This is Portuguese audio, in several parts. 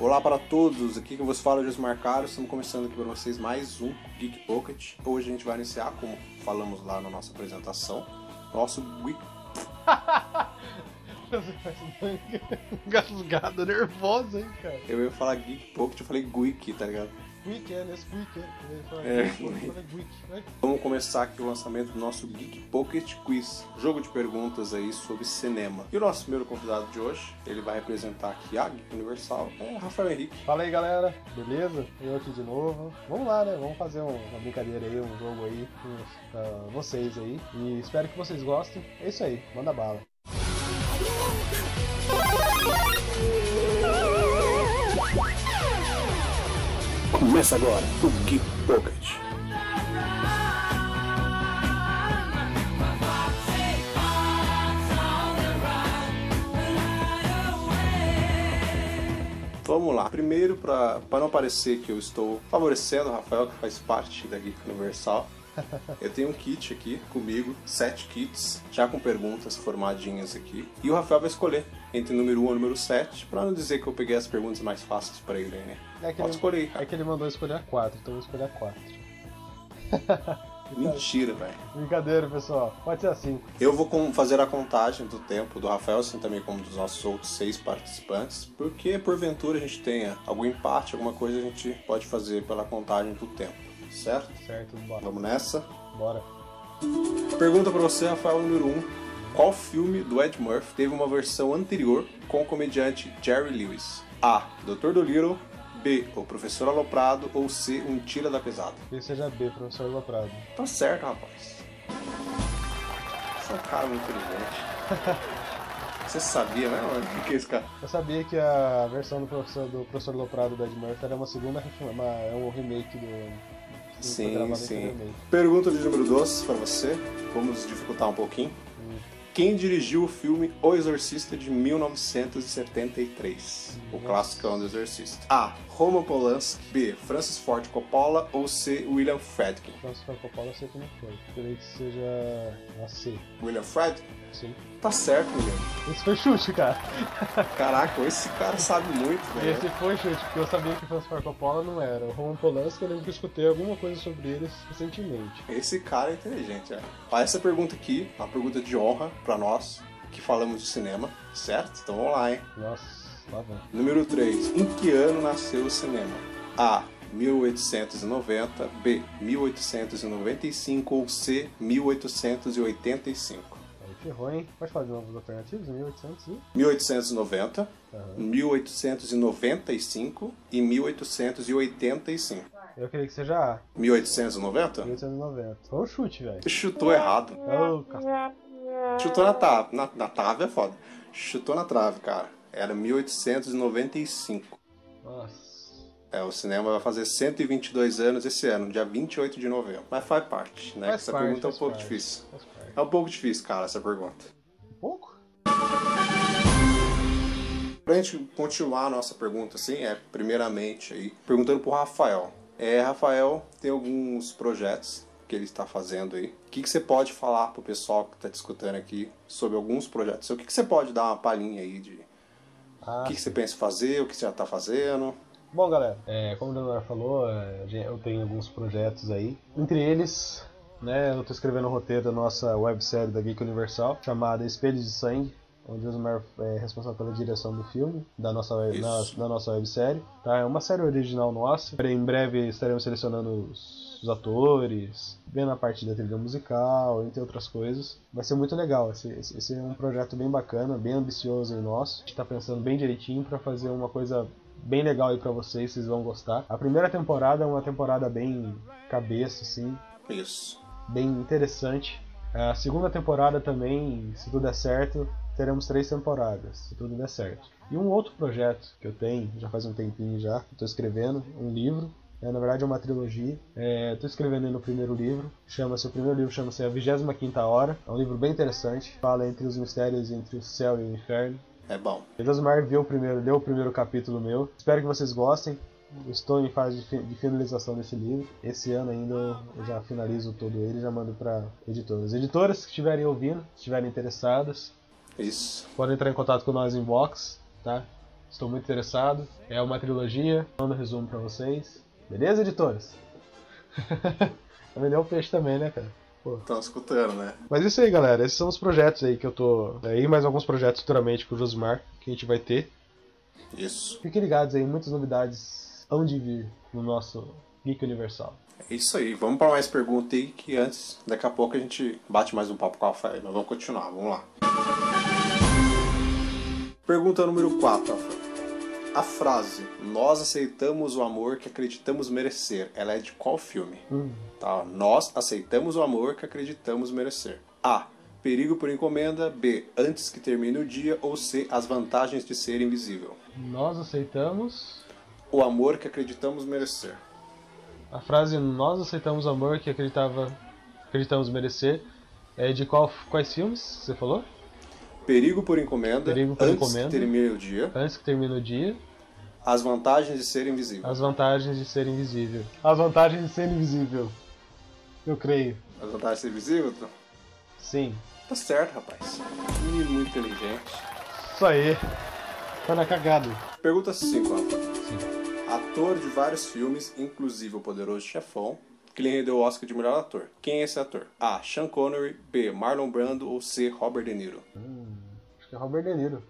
Olá para todos, aqui que vos fala é Josmar Caro, estamos começando aqui para vocês mais um Geek Pocket. Hoje a gente vai iniciar, como falamos lá na nossa apresentação, nosso Geek... Gasgado, nervoso, hein, cara. Eu ia falar Geek Pocket, eu falei Geek, tá ligado? É, nesse Quick, é. É. Vamos começar aqui o lançamento do nosso Geek Pocket Quiz, jogo de perguntas aí sobre cinema. E o nosso primeiro convidado de hoje, ele vai representar aqui a Geek Universal, é Rafael Henrique. Fala aí, galera. Beleza? Eu aqui de novo. Vamos lá, né? Vamos fazer um- uma brincadeira aí, um jogo aí com pra vocês aí. E espero que vocês gostem. É isso aí, manda bala. Começa agora o Geek Pocket. Vamos lá. Primeiro, para não parecer que eu estou favorecendo o Rafael, que faz parte da Geek Universal, eu tenho um kit aqui comigo, sete kits, já com perguntas formadinhas aqui. E o Rafael vai escolher entre o número 1 e o número 7, para não dizer que eu peguei as perguntas mais fáceis para ele, né? É Pode ele, escolher. é que ele mandou escolher a 4, então eu vou escolher a 4. Mentira, velho. Brincadeira, pessoal. Pode ser assim. Eu vou fazer a contagem do tempo do Rafael, assim também como dos nossos outros seis participantes, porque porventura a gente tenha algum empate, alguma coisa a gente pode fazer pela contagem do tempo, certo? Certo, bora. Vamos nessa? Bora. Pergunta pra você, Rafael, número 1. Um. Qual filme do Ed Murphy teve uma versão anterior com o comediante Jerry Lewis? A. Dr. Dolittle. B. O Professor Aloprado. Ou C. Um Tira da Pesada. Que seja B, professor Loprado. Tá certo, rapaz. Você é um cara muito inteligente. Você sabia, né? mano? O que é esse cara? Eu sabia que a versão do professor, do professor Loprado do Ed Murphy era uma segunda uma, é um remake do. Sim, sim. Pergunta de número 2 pra você. Vamos dificultar um pouquinho. Quem dirigiu o filme O Exorcista de 1973? O Nossa. classicão do Exorcista. A. Roman Polanski. B. Francis Ford Coppola. Ou C. William Friedkin. Francis Ford Coppola eu sei como foi. Creio que seja a C. William Friedkin? Sim. Tá certo, William. Esse foi chute, cara. Caraca, esse cara sabe muito, velho. Esse foi chute, porque eu sabia que Francis Ford Coppola não era. O Roman Polanski, eu lembro que eu escutei alguma coisa sobre ele recentemente. Esse cara é inteligente, é. Ó, Essa pergunta aqui, uma pergunta de honra pra nós que falamos de cinema, certo? Então vamos lá, hein? Nossa. Número 3. Em que ano nasceu o cinema? A. 1890, B. 1895 ou C. 1885. Aí ferrou, hein? Pode falar de novos alternativos? 1800 e... 1890, Aham. 1895 e 1885. Eu queria que seja A. 1890? 1890. Foi um chute, velho. Chutou errado. Cacete. Chutou na trave. Na, na trave é foda. Chutou na trave, cara. Era 1895. Nossa. É, o cinema vai fazer 122 anos esse ano, dia 28 de novembro. Mas faz parte, né? Faz essa parte, pergunta é um pouco parte. difícil. É um pouco difícil, cara, essa pergunta. Um pouco? Pra gente continuar a nossa pergunta, assim, é primeiramente aí, perguntando pro Rafael. É, Rafael tem alguns projetos que ele está fazendo aí. O que, que você pode falar pro pessoal que está te escutando aqui sobre alguns projetos? O que, que você pode dar uma palhinha aí de Ah, o que, que você pensa em fazer, o que você já tá fazendo? Bom, galera, é, como o Leonardo falou, é, eu tenho alguns projetos aí. Entre eles, né, eu estou escrevendo o roteiro da nossa websérie da Geek Universal, chamada Espelhos de Sangue, onde o Osmar é responsável pela direção do filme, da nossa, na- da nossa websérie. Tá? É uma série original nossa. Em breve estaremos selecionando os, os atores, vendo a parte da trilha musical, entre outras coisas. Vai ser muito legal. Esse, esse- é um projeto bem bacana, bem ambicioso em nosso. A gente está pensando bem direitinho para fazer uma coisa bem legal aí pra vocês, vocês vão gostar. A primeira temporada é uma temporada bem cabeça, assim, Isso. bem interessante. A segunda temporada também, se tudo der certo, teremos três temporadas, se tudo der certo. E um outro projeto que eu tenho, já faz um tempinho já, estou escrevendo um livro É, na verdade é uma trilogia. Estou escrevendo aí no primeiro livro. Chama-se o primeiro livro chama-se A 25 Hora. É um livro bem interessante. Fala entre os mistérios entre o céu e o inferno. É bom. O Josmar viu o primeiro, leu o primeiro capítulo meu. Espero que vocês gostem. Estou em fase de, fi- de finalização desse livro. Esse ano ainda eu já finalizo todo ele e já mando para editoras. Editoras que estiverem ouvindo, estiverem interessadas, Isso. podem entrar em contato com nós em box, tá? Estou muito interessado. É uma trilogia, mando um resumo pra vocês. Beleza, editoras? Vender o peixe também, né, cara? Estão escutando, né? Mas isso aí, galera. Esses são os projetos aí que eu tô. Aí mais alguns projetos futuramente com o Josmar que a gente vai ter. Isso. Fiquem ligados aí, muitas novidades hão de vir no nosso Geek Universal. É isso aí. Vamos para mais pergunta aí que antes, daqui a pouco a gente bate mais um papo com a Rafael. Mas vamos continuar, vamos lá. Pergunta número 4, Rafael. A frase Nós aceitamos o amor que acreditamos merecer, ela é de qual filme? Hum. Tá, nós aceitamos o amor que acreditamos merecer. A. Perigo por encomenda. B. Antes que termine o dia. Ou C. As vantagens de ser invisível. Nós aceitamos. O amor que acreditamos merecer. A frase Nós aceitamos o amor que acreditava, acreditamos merecer é de qual, quais filmes você falou? Perigo por encomenda. Perigo por antes encomenda. que termine o dia. Antes que termine o dia. As vantagens de ser invisível. As vantagens de ser invisível. As vantagens de ser invisível. Eu creio. As vantagens de ser invisível? Sim. Tá certo, rapaz. Menino muito inteligente. Isso aí. Tá na cagada. Pergunta 5, Rafa. Sim. Ator de vários filmes, inclusive O Poderoso Chefão, que lhe rendeu o Oscar de melhor ator. Quem é esse ator? A. Sean Connery. B. Marlon Brando. Ou C. Robert De Niro. Acho que é Robert De Niro.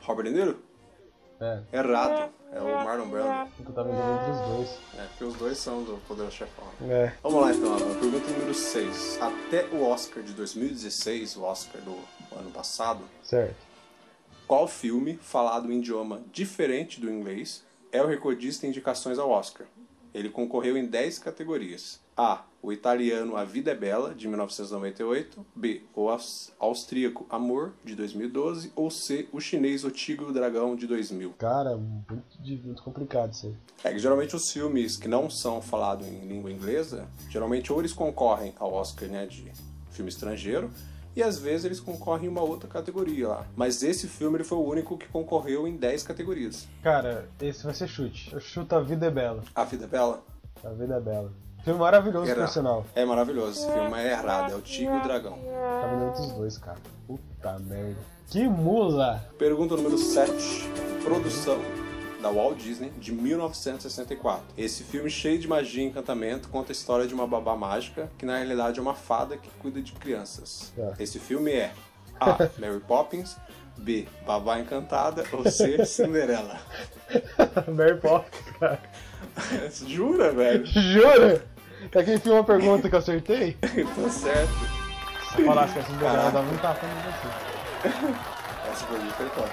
Robert De Niro? É. Errado. É o Marlon Brando. Eu tava dizendo entre os dois. É, porque os dois são do Poderoso Chefão. É. Vamos lá então. Pergunta número 6. Até o Oscar de 2016, o Oscar do ano passado, Certo. qual filme falado em idioma diferente do inglês é o recordista em indicações ao Oscar? Ele concorreu em 10 categorias. A. O italiano A Vida é Bela, de 1998. B. O aus- austríaco Amor, de 2012. Ou C. O chinês O Tigre e o Dragão, de 2000. Cara, muito, muito complicado isso aí. É que geralmente os filmes que não são falados em língua inglesa, geralmente ou eles concorrem ao Oscar né, de filme estrangeiro, e às vezes eles concorrem em uma outra categoria lá. Mas esse filme ele foi o único que concorreu em 10 categorias. Cara, esse vai ser chute. Eu chuto A Vida é Bela. A Vida é Bela A Vida é Bela. Filme maravilhoso, Era. por é maravilhoso. Esse filme é errado, é o Tigre e o Dragão. Tá vendo os dois, cara. Puta merda. Que mula! Pergunta número 7. Produção da Walt Disney de 1964. Esse filme cheio de magia e encantamento conta a história de uma babá mágica que na realidade é uma fada que cuida de crianças. Tá. Esse filme é A. Mary Poppins B. Babá Encantada ou C. Cinderela. Mary Poppins, cara. Jura, velho? Jura? É quem fez uma pergunta que eu acertei? tá certo. Se falasse que essa Cinderela Caraca. dava um tapa no você. Essa foi top.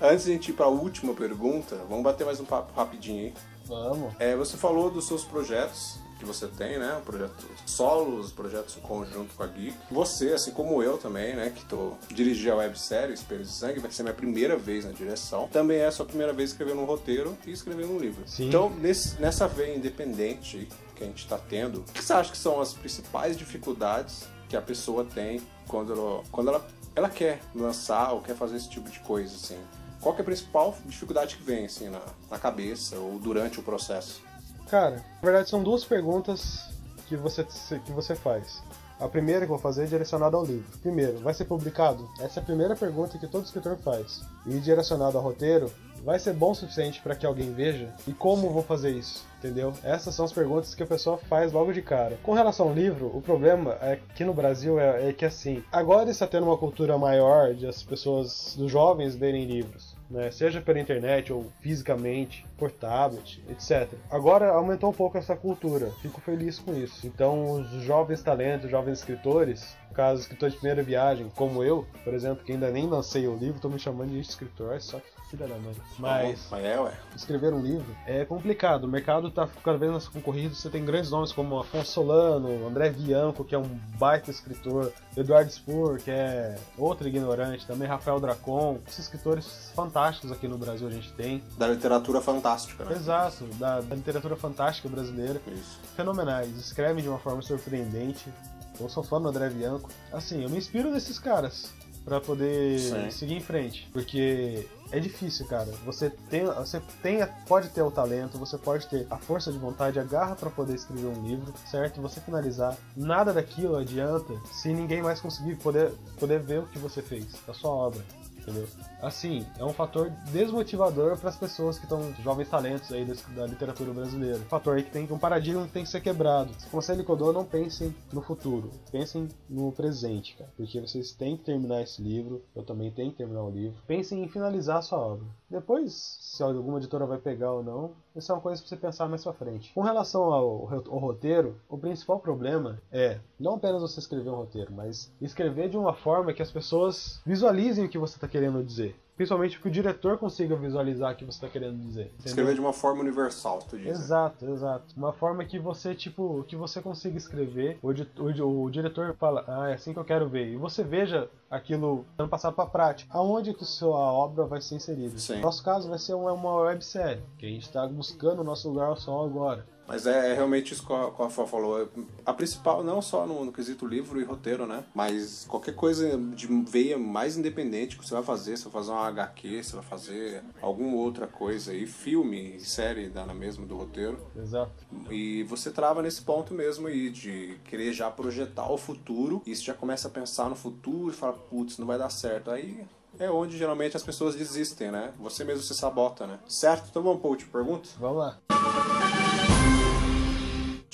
Antes de a gente ir para a última pergunta, vamos bater mais um papo rapidinho aí. Vamos. É, você falou dos seus projetos que você tem, né? O projeto solo, os projetos em conjunto com a Geek. Você, assim como eu também, né? Que tô dirigi a websérie Espelhos de Sangue, vai ser minha primeira vez na direção. Também é a sua primeira vez escrevendo um roteiro e escrevendo um livro. Sim. Então, nesse- nessa veia independente que a gente está tendo, o que você acha que são as principais dificuldades que a pessoa tem quando quando ela, ela quer lançar ou quer fazer esse tipo de coisa, assim? Qual que é a principal dificuldade que vem, assim, na, na cabeça ou durante o processo? Cara, na verdade são duas perguntas que você, que você faz. A primeira que eu vou fazer é direcionada ao livro. Primeiro, vai ser publicado? Essa é a primeira pergunta que todo escritor faz. E direcionado ao roteiro, vai ser bom o suficiente para que alguém veja? E como vou fazer isso? Entendeu? Essas são as perguntas que a pessoa faz logo de cara. Com relação ao livro, o problema é que no Brasil é, é que assim, agora está tendo uma cultura maior de as pessoas, dos jovens lerem livros. Né, seja pela internet ou fisicamente, por tablet, etc. Agora aumentou um pouco essa cultura, fico feliz com isso. Então, os jovens talentos, jovens escritores, no caso, escritor de primeira viagem, como eu, por exemplo, que ainda nem lancei o livro, estão me chamando de escritor, só que filha da mãe. Mas Mas é, ué. escrever um livro é complicado. O mercado está cada vez mais concorrido. Você tem grandes nomes como Afonso Solano, André Bianco, que é um baita escritor, Eduardo Spor, que é outro ignorante, também Rafael Dracon, esses escritores fantásticos fantásticos aqui no Brasil a gente tem. Da literatura fantástica, né? Exato, da, da literatura fantástica brasileira. Isso. Fenomenais, escrevem de uma forma surpreendente. Eu sou fã do André Bianco. Assim, eu me inspiro nesses caras para poder Sim. seguir em frente, porque é difícil, cara. Você tem, você tem, pode ter o talento, você pode ter a força de vontade, a garra para poder escrever um livro, certo? Você finalizar. Nada daquilo adianta se ninguém mais conseguir poder, poder ver o que você fez, a sua obra. Entendeu? Assim, é um fator desmotivador para as pessoas que estão jovens talentos aí da, literatura brasileira. Um fator aí que tem um paradigma que tem que ser quebrado. Se Conselho Codô, não pensem no futuro, pensem no presente, cara, porque vocês têm que terminar esse livro, eu também tenho que terminar o livro. Pensem em finalizar a sua obra. Depois, se alguma editora vai pegar ou não, isso é uma coisa para você pensar mais pra frente. Com relação ao, ao roteiro, o principal problema é não apenas você escrever um roteiro, mas escrever de uma forma que as pessoas visualizem o que você está querendo dizer. Principalmente que o diretor consiga visualizar o que você está querendo dizer. entendeu? Escrever de uma forma universal, tu diz. né? Exato, exato. Uma forma que você, tipo, que você consiga escrever, o, o, o diretor fala, ah, é assim que eu quero ver. E você veja aquilo sendo passado pra prática. Aonde que sua obra vai ser inserida. Sim. No nosso caso vai ser uma, uma websérie, que a gente está buscando o nosso lugar ao sol agora. Mas é, é realmente isso que a, que a Fá falou. É, A principal, não só no, no quesito livro e roteiro, né? Mas qualquer coisa de veia mais independente que você vai fazer, você vai fazer uma HQ, você vai fazer alguma outra coisa aí, filme, série, dá na mesma do roteiro. Exato. E você trava nesse ponto mesmo aí, de querer já projetar o futuro, e você já começa a pensar no futuro e fala, putz, não vai dar certo. Aí é onde geralmente as pessoas desistem, né? Você mesmo se sabota, né? Certo? Então vamos pôr te pergunta? Vamos lá.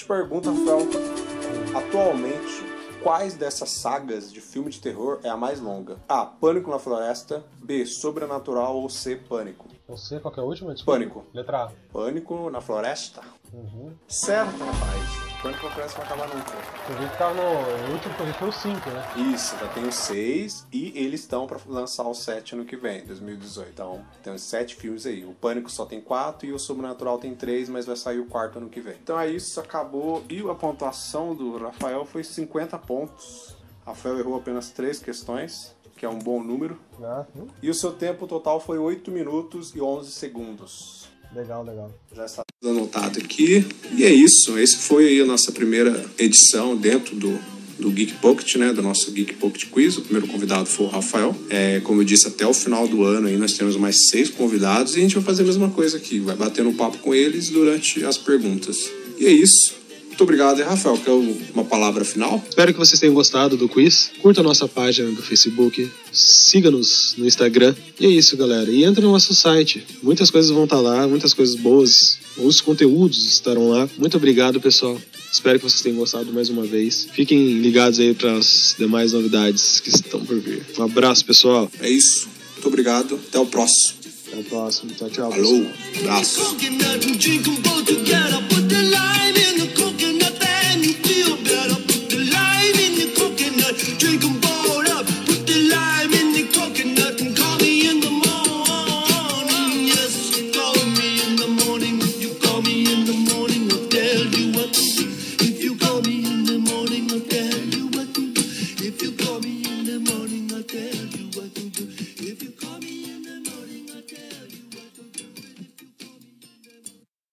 Te pergunta, Rafael, atualmente, quais dessas sagas de filme de terror é a mais longa? A. Pânico na Floresta. B. Sobrenatural ou C. Pânico? Você, qual que é a última? Desculpa. Pânico. Letra A. Pânico na Floresta? Uhum. Certo, rapaz. Pânico na Floresta não vai acabar nunca. Eu vi que tava no. O último que eu vi foi o 5, né? Isso, já tem os seis e eles estão pra lançar o sete ano que vem, 2018. Então, tem os sete filmes aí. O Pânico só tem quatro e o Sobrenatural tem três, mas vai sair o quarto ano que vem. Então é isso, acabou. E a pontuação do Rafael foi 50 pontos. Rafael errou apenas três questões, que é um bom número. Ah, hum, E o seu tempo total foi 8 minutos e 11 segundos. legal, legal. Já está anotado aqui. E é isso. Esse foi aí a nossa primeira edição dentro do, do Geek Pocket, né? Do nosso Geek Pocket Quiz. O primeiro convidado foi o Rafael. É, como eu disse, até o final do ano aí nós temos mais seis convidados e a gente vai fazer a mesma coisa aqui. Vai batendo um papo com eles durante as perguntas. E é isso. Muito obrigado, e Rafael. Quer uma palavra final? Espero que vocês tenham gostado do quiz. Curta a nossa página do Facebook, siga-nos no Instagram. E é isso, galera. E entre no nosso site. Muitas coisas vão estar lá, muitas coisas boas. Os conteúdos estarão lá. Muito obrigado, pessoal. Espero que vocês tenham gostado mais uma vez. Fiquem ligados aí para as demais novidades que estão por vir. Um abraço, pessoal. É isso. Muito obrigado. Até o próximo. Até o próximo. Tchau, tchau. Falou. pessoal. Abraço.